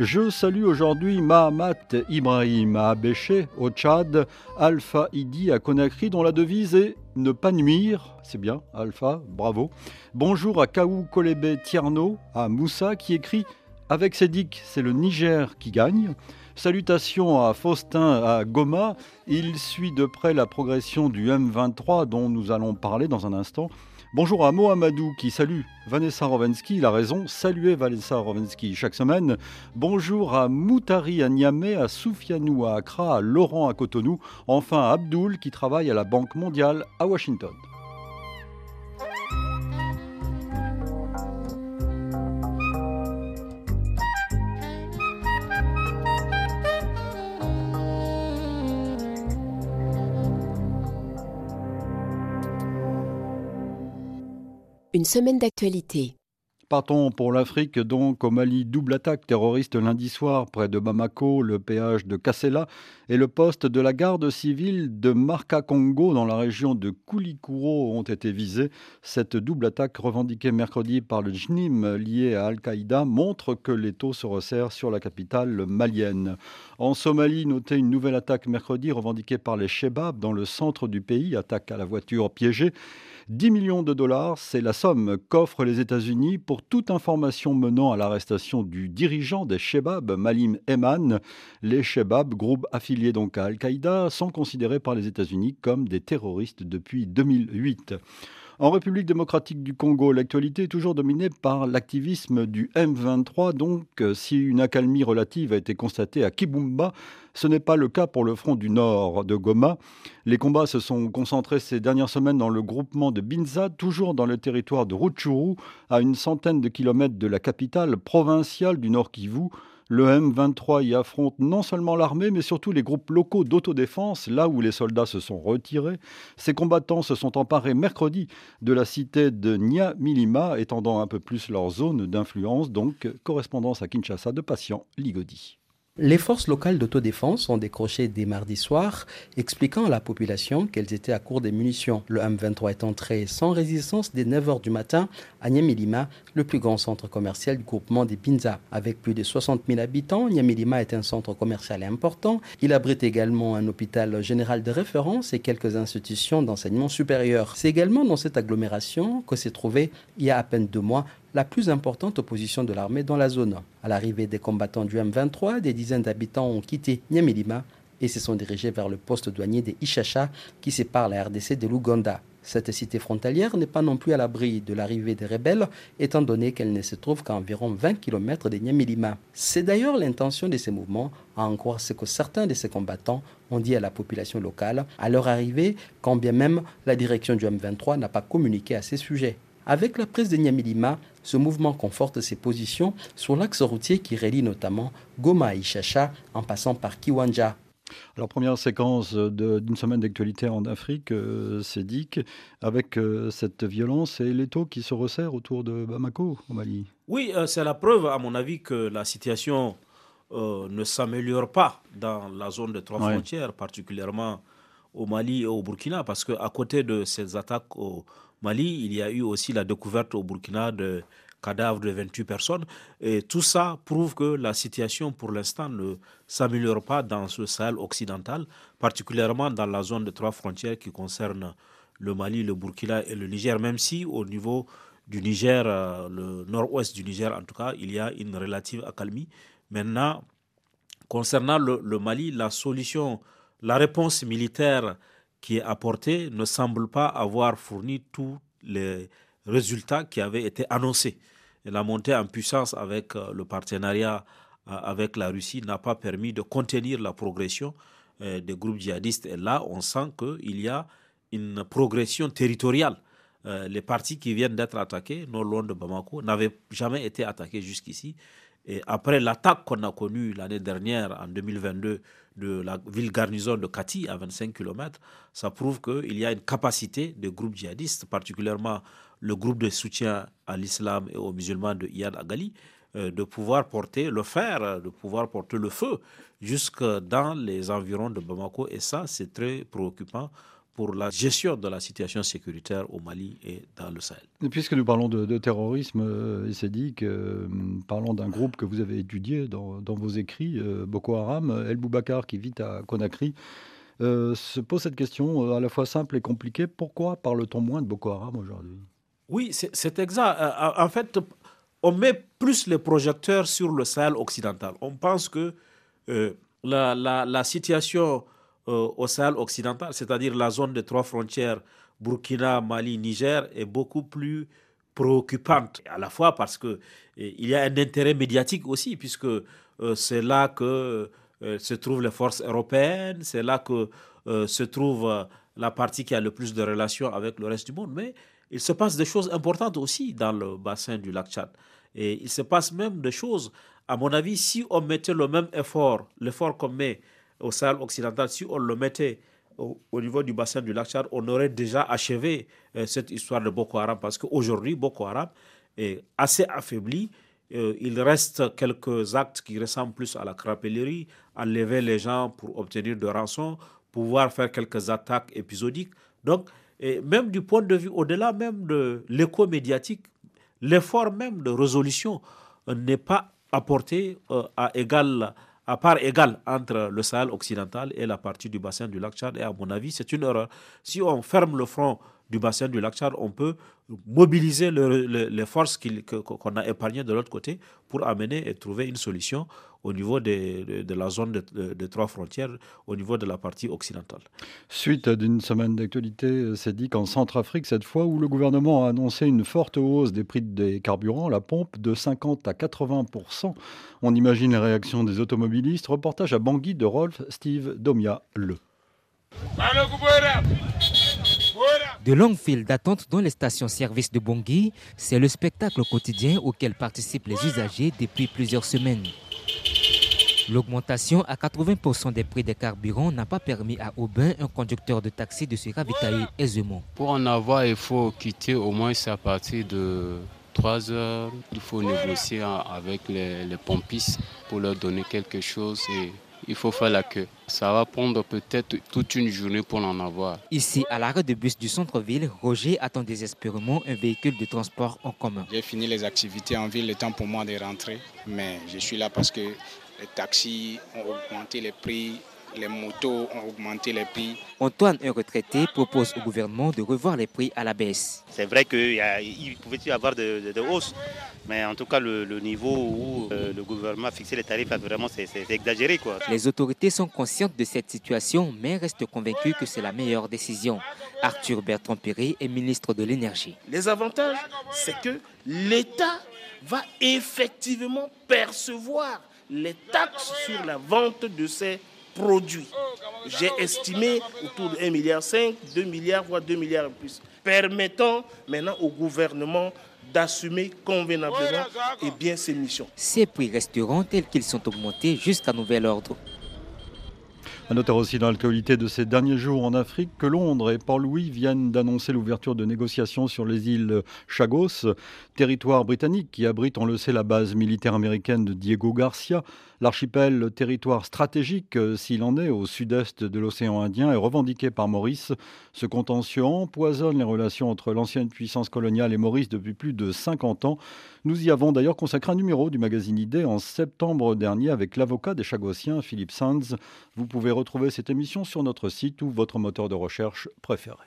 Je salue aujourd'hui Mahamat Ibrahim à Abéché, au Tchad, Alpha Idi à Conakry, dont la devise est ne pas nuire. C'est bien, Alpha, bravo. Bonjour à Kaou Kolebe Tierno, à Moussa, qui écrit Avec Sédic, c'est le Niger qui gagne. Salutations à Faustin à Goma. Il suit de près la progression du M23 dont nous allons parler dans un instant. Bonjour à Mohamedou qui salue Vanessa Rovensky. Il a raison, saluez Vanessa Rovensky chaque semaine. Bonjour à Moutari à Niamey, à Soufianou à Accra, à Laurent à Cotonou. Enfin à Abdoul qui travaille à la Banque mondiale à Washington. Une semaine d'actualité. Partons pour l'Afrique, donc au Mali, double attaque terroriste lundi soir près de Bamako, le péage de Kassela et le poste de la garde civile de Marca Congo dans la région de Koulikoro ont été visés. Cette double attaque revendiquée mercredi par le JNIM lié à Al-Qaïda montre que les taux se resserrent sur la capitale malienne. En Somalie, notez une nouvelle attaque mercredi revendiquée par les Shebab dans le centre du pays, attaque à la voiture piégée. 10 millions de dollars, c'est la somme qu'offrent les États-Unis pour toute information menant à l'arrestation du dirigeant des Shebab, Malim Eman. Les Shebab, groupe affilié donc à Al-Qaïda, sont considérés par les États-Unis comme des terroristes depuis 2008. En République démocratique du Congo, l'actualité est toujours dominée par l'activisme du M23. Donc, si une accalmie relative a été constatée à Kibumba, ce n'est pas le cas pour le front du nord de Goma. Les combats se sont concentrés ces dernières semaines dans le groupement de Binza, toujours dans le territoire de Rutshuru, à une centaine de kilomètres de la capitale provinciale du Nord Kivu. Le M23 y affronte non seulement l'armée, mais surtout les groupes locaux d'autodéfense, là où les soldats se sont retirés. Ces combattants se sont emparés mercredi de la cité de Nyamilima, étendant un peu plus leur zone d'influence, donc correspondance à Kinshasa de Patient Ligodi. Les forces locales d'autodéfense ont décroché dès mardi soir, expliquant à la population qu'elles étaient à court de munitions. Le M23 est entré sans résistance dès 9h du matin à Nyamilima, le plus grand centre commercial du groupement des Pinza. Avec plus de 60 000 habitants, Nyamilima est un centre commercial important. Il abrite également un hôpital général de référence et quelques institutions d'enseignement supérieur. C'est également dans cette agglomération que s'est trouvé, il y a à peine deux mois, la plus importante opposition de l'armée dans la zone. À l'arrivée des combattants du M23, des dizaines d'habitants ont quitté Nyamilima et se sont dirigés vers le poste douanier de Ishasha qui sépare la RDC de l'Ouganda. Cette cité frontalière n'est pas non plus à l'abri de l'arrivée des rebelles, étant donné qu'elle ne se trouve qu'à environ 20 km de Nyamilima. C'est d'ailleurs l'intention de ces mouvements, à en croire ce que certains de ces combattants ont dit à la population locale à leur arrivée, quand bien même la direction du M23 n'a pas communiqué à ces sujets. Avec la prise de Nyamilima, ce mouvement conforte ses positions sur l'axe routier qui relie notamment Goma à Ishasha en passant par Kiwanja. Alors, première séquence d'une semaine d'actualité en Afrique, euh, c'est Dick, avec euh, cette violence et les taux qui se resserrent autour de Bamako, au Mali. Oui, euh, c'est la preuve, à mon avis, que la situation ne s'améliore pas dans la zone de trois frontières, particulièrement au Mali et au Burkina, parce qu'à côté de ces attaques au Mali, il y a eu aussi la découverte au Burkina de cadavres de 28 personnes. Et tout ça prouve que la situation pour l'instant ne s'améliore pas dans ce Sahel occidental, particulièrement dans la zone de trois frontières qui concerne le Mali, le Burkina et le Niger, même si au niveau du Niger, euh, le nord-ouest du Niger en tout cas, il y a une relative accalmie. Maintenant, concernant le, le Mali, la solution, la réponse militaire qui est apportée ne semble pas avoir fourni tous les résultats qui avaient été annoncés. La montée en puissance avec euh, le partenariat euh, avec la Russie n'a pas permis de contenir la progression euh, des groupes djihadistes. Et là, on sent qu'il y a une progression territoriale. les partis qui viennent d'être attaqués, non loin de Bamako, n'avaient jamais été attaqués jusqu'ici. Et après l'attaque qu'on a connue l'année dernière, en 2022, de la ville garnison de Kati, à 25 km, ça prouve qu'il y a une capacité des groupes djihadistes, particulièrement le groupe de soutien à l'islam et aux musulmans de Iyad Agali, euh, de pouvoir porter le fer, de pouvoir porter le feu jusque dans les environs de Bamako. Et ça, c'est très préoccupant pour la gestion de la situation sécuritaire au Mali et dans le Sahel. Et puisque nous parlons de, terrorisme, euh, c'est dit que euh, parlons d'un groupe que vous avez étudié dans, vos écrits, Boko Haram, El Boubacar qui vit à Conakry. se pose cette question à la fois simple et compliquée. Pourquoi parle-t-on moins de Boko Haram aujourd'hui? Oui, c'est exact. Euh, en fait, on met plus les projecteurs sur le Sahel occidental. On pense que euh, la, situation euh, au Sahel occidental, c'est-à-dire la zone des trois frontières Burkina, Mali, Niger, est beaucoup plus préoccupante. À la fois parce que il y a un intérêt médiatique aussi, puisque c'est là que se trouvent les forces européennes, c'est là que se trouve la partie qui a le plus de relations avec le reste du monde. Mais il se passe des choses importantes aussi dans le bassin du lac Tchad. Et il se passe même des choses, à mon avis, si on mettait le même effort, l'effort qu'on met au Sahel occidental, si on le mettait au, niveau du bassin du lac Tchad, on aurait déjà achevé euh, cette histoire de Boko Haram. Parce qu'aujourd'hui, Boko Haram est assez affaibli. Euh, il reste quelques actes qui ressemblent plus à la crapellerie, enlever les gens pour obtenir de rançons, pouvoir faire quelques attaques épisodiques. Donc, et même du point de vue, au-delà même de l'écho médiatique, l'effort même de résolution n'est pas apporté euh, à égal à part égale entre le Sahel occidental et la partie du bassin du lac Tchad. Et à mon avis, c'est une erreur. Si on ferme le front du bassin du lac Tchad, on peut mobiliser les forces qu'on a épargnées de l'autre côté pour amener et trouver une solution au niveau de, de, la zone de, trois frontières, au niveau de la partie occidentale. Suite d'une semaine d'actualité, c'est dit qu'en Centrafrique, cette fois, où le gouvernement a annoncé une forte hausse des prix des carburants, la pompe de 50 à 80% On imagine les réactions des automobilistes. Reportage à Bangui de Rolf Steve Domia Le. De longues files d'attente dans les stations-service de Bangui, c'est le spectacle quotidien auquel participent les usagers depuis plusieurs semaines. L'augmentation à 80% des prix des carburants n'a pas permis à Aubin, un conducteur de taxi, de se ravitailler aisément. Pour en avoir, il faut quitter au moins à partir de 3 heures. Il faut négocier avec les, les pompistes pour leur donner quelque chose et il faut faire la queue. Ça va prendre peut-être toute une journée pour en avoir. Ici, à l'arrêt de bus du centre-ville, Roger attend désespérément un véhicule de transport en commun. J'ai fini les activités en ville, le temps pour moi de rentrer, mais je suis là parce que les taxis ont augmenté les prix, les motos ont augmenté les prix. Antoine, un retraité, propose au gouvernement de revoir les prix à la baisse. C'est vrai qu'il pouvait y avoir de, de, hausses, mais en tout cas, le, niveau où euh, le gouvernement a fixé les tarifs, vraiment, c'est exagéré. Quoi. Les autorités sont conscientes de cette situation, mais restent convaincues que c'est la meilleure décision. Arthur Bertrand Perry est ministre de l'Énergie. Les avantages, c'est que l'État va effectivement percevoir les taxes sur la vente de ces produits. J'ai estimé autour de 1,5 milliard, 2 milliards, voire 2 milliards et plus, permettant maintenant au gouvernement d'assumer convenablement et bien ses missions. Ces prix resteront tels qu'ils sont augmentés jusqu'à nouvel ordre. À noter aussi dans l'actualité de ces derniers jours en Afrique que Londres et Port-Louis viennent d'annoncer l'ouverture de négociations sur les îles Chagos, territoire britannique qui abrite, on le sait, la base militaire américaine de Diego Garcia. L'archipel, territoire stratégique euh, s'il en est, au sud-est de l'océan Indien, est revendiqué par Maurice. Ce contentieux empoisonne les relations entre l'ancienne puissance coloniale et Maurice depuis plus de 50 ans. Nous y avons d'ailleurs consacré un numéro du magazine Idée en septembre dernier avec l'avocat des Chagossiens, Philippe Sands. Vous pouvez retrouver cette émission sur notre site ou votre moteur de recherche préféré.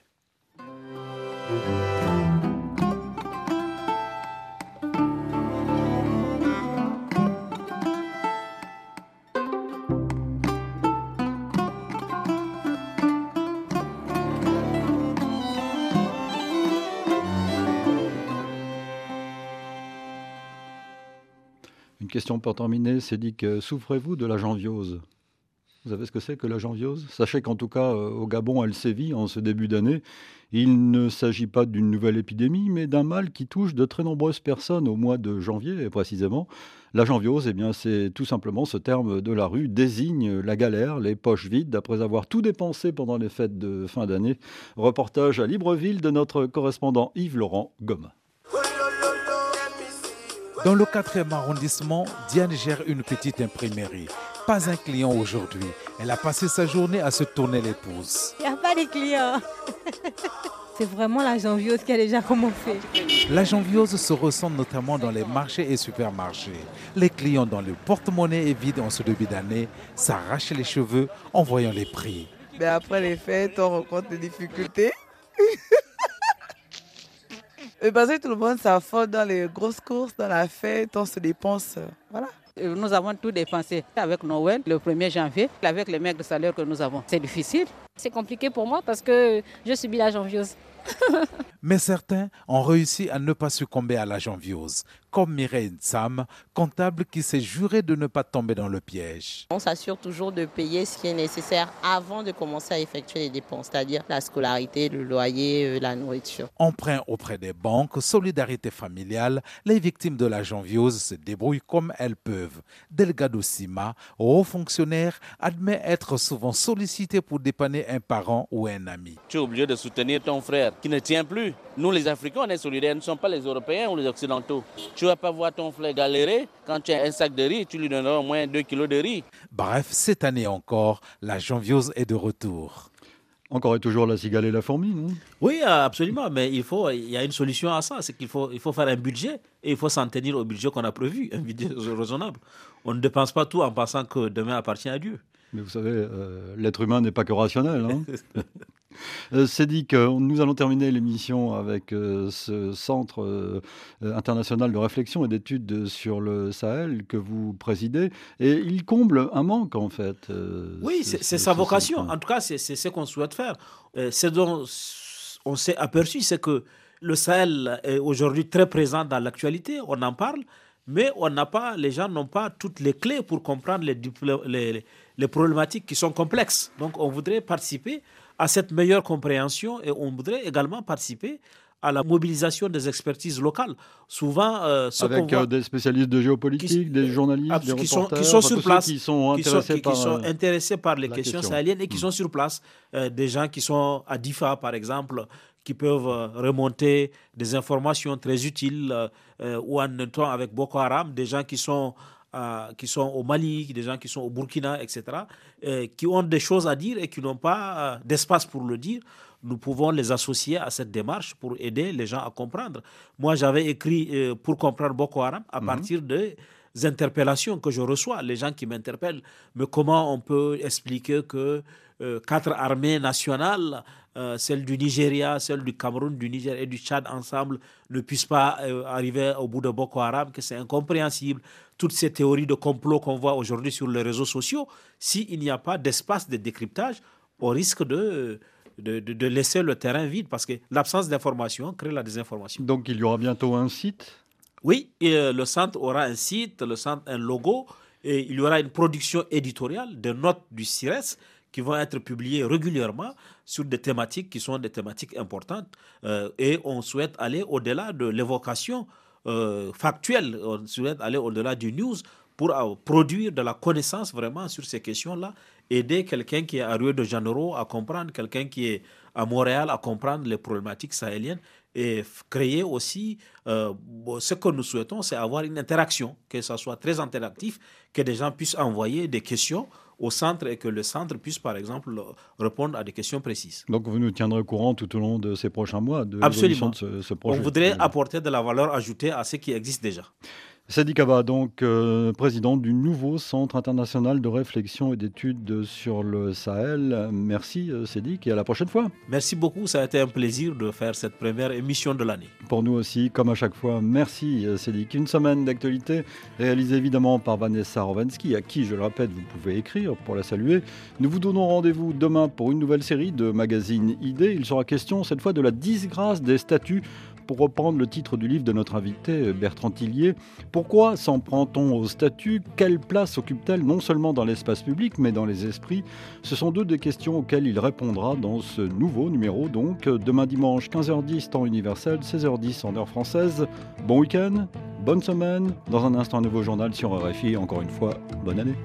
Question pour terminer, c'est dit que souffrez-vous de la janviose Vous savez ce que c'est que la janviose Sachez qu'en tout cas, euh, au Gabon, elle sévit en ce début d'année. Il ne s'agit pas d'une nouvelle épidémie, mais d'un mal qui touche de très nombreuses personnes au mois de janvier, précisément. La janviose, eh bien, c'est tout simplement ce terme de la rue désigne la galère, les poches vides, après avoir tout dépensé pendant les fêtes de fin d'année. Reportage à Libreville de notre correspondant Yves-Laurent Gomme. Dans le 4e arrondissement, Diane gère une petite imprimerie. Pas un client aujourd'hui. Elle a passé sa journée à se tourner les pouces. Il n'y a pas de clients. [laughs] C'est vraiment la janviose qui a déjà commencé. La janviose se ressent notamment dans les marchés et supermarchés. Les clients dont le porte-monnaie est vide en ce début d'année s'arrachent les cheveux en voyant les prix. Mais après les fêtes, on rencontre des difficultés. [laughs] parce que tout le monde s'affronte dans les grosses courses, dans la fête, on se dépense. Euh, voilà. Nous avons tout dépensé avec Noël le 1er janvier, avec les maigres salaires que nous avons. C'est difficile. C'est compliqué pour moi parce que je subis la janviose. [laughs] Mais certains ont réussi à ne pas succomber à la janviose, comme Mireille Sam, comptable qui s'est juré de ne pas tomber dans le piège. On s'assure toujours de payer ce qui est nécessaire avant de commencer à effectuer les dépenses, c'est-à-dire la scolarité, le loyer, euh, la nourriture. Emprunt auprès des banques, solidarité familiale, les victimes de la janviose se débrouillent comme elles peuvent. Delgado Sima, haut fonctionnaire, admet être souvent sollicité pour dépanner un parent ou un ami. Tu es obligé de soutenir ton frère qui ne tient plus. Nous, les Africains, on est solidaires. Nous ne sommes pas les Européens ou les Occidentaux. Tu ne vas pas voir ton frère galérer. Quand tu as un sac de riz, tu lui donneras au moins 2 kilos de riz. Bref, cette année encore, la janviose est de retour. Encore et toujours la cigale et la fourmi, non? Oui, absolument, mais il, faut, il y a une solution à ça, c'est qu'il faut, il faut faire un budget et il faut s'en tenir au budget qu'on a prévu, un budget raisonnable. On ne dépense pas tout en pensant que demain appartient à Dieu. Mais vous savez, euh, l'être humain n'est pas que rationnel. Hein [laughs] euh, C'est dit que nous allons terminer l'émission avec euh, ce centre international de réflexion et d'études sur le Sahel que vous présidez. Et il comble un manque, en fait. oui, c'est sa vocation. En tout cas, c'est ce qu'on souhaite faire. ce dont on s'est aperçu, c'est que le Sahel est aujourd'hui très présent dans l'actualité. On en parle mais on n'a pas, les gens n'ont pas toutes les clés pour comprendre les, les, les, problématiques qui sont complexes. Donc, on voudrait participer à cette meilleure compréhension et on voudrait également participer à la mobilisation des expertises locales. Souvent, euh, avec euh, des spécialistes de géopolitique, des journalistes, des qui sont, qui sont sur place, qui sont intéressés, par, sont euh, intéressés par les questions question. sahéliennes et qui Mm. sont sur place. des gens qui sont à Difa, par exemple, qui peuvent remonter des informations très utiles, ou en étant avec Boko Haram, des gens qui sont qui sont au Mali, des gens qui sont au Burkina, etc., qui ont des choses à dire et qui n'ont pas d'espace pour le dire, nous pouvons les associer à cette démarche pour aider les gens à comprendre. Moi, j'avais écrit pour comprendre Boko Haram à Mhm. partir des interpellations que je reçois, les gens qui m'interpellent. Mais comment on peut expliquer que euh, quatre armées nationales, euh, celle du Nigeria, celle du Cameroun, du Niger et du Tchad ensemble, ne puissent pas euh, arriver au bout de Boko Haram, que c'est incompréhensible. Toutes ces théories de complot qu'on voit aujourd'hui sur les réseaux sociaux, s'il n'y a pas d'espace de décryptage, on risque de, de, de- de laisser le terrain vide parce que l'absence d'information crée la désinformation. Donc, il y aura bientôt un site? Oui, et, euh, le centre aura un site, le centre un logo, et il y aura une production éditoriale de notes du CIRES qui vont être publiées régulièrement sur des thématiques qui sont des thématiques importantes. Euh, et on souhaite aller au-delà de l'évocation euh, factuelle, on souhaite aller au-delà du news pour euh, produire de la connaissance vraiment sur ces questions-là, aider quelqu'un qui est à Rio de Janeiro à comprendre, quelqu'un qui est à Montréal à comprendre les problématiques sahéliennes et créer aussi euh, ce que nous souhaitons, c'est avoir une interaction, que ça soit très interactif, que des gens puissent envoyer des questions au centre et que le centre puisse, par exemple, répondre à des questions précises. Donc, vous nous tiendrez au courant tout au long de ces prochains mois de Absolument. de ce, ce On projet. voudrait apporter de la valeur ajoutée à ce qui existe déjà. Sadi Kaba, donc euh, président du nouveau Centre international de réflexion et d'études sur le Sahel. Merci euh, Sédic et à la prochaine fois. Merci beaucoup, ça a été un plaisir de faire cette première émission de l'année. Pour nous aussi, comme à chaque fois, merci euh, Sédic. Une semaine d'actualité réalisée évidemment par Vanessa Rovansky, à qui, je le répète, vous pouvez écrire pour la saluer. Nous vous donnons rendez-vous demain pour une nouvelle série de magazines idées. Il sera question cette fois de la disgrâce des statuts pour reprendre le titre du livre de notre invité Bertrand Tillier. Pourquoi s'en prend-on aux statuts Quelle place occupe-t-elle non seulement dans l'espace public mais dans les esprits? Ce sont deux des questions auxquelles il répondra dans ce nouveau numéro donc demain dimanche 15h10 temps universel, 16h10 en heure française. Bon week-end, bonne semaine. Dans un instant un nouveau journal sur RFI. Encore une fois, bonne année.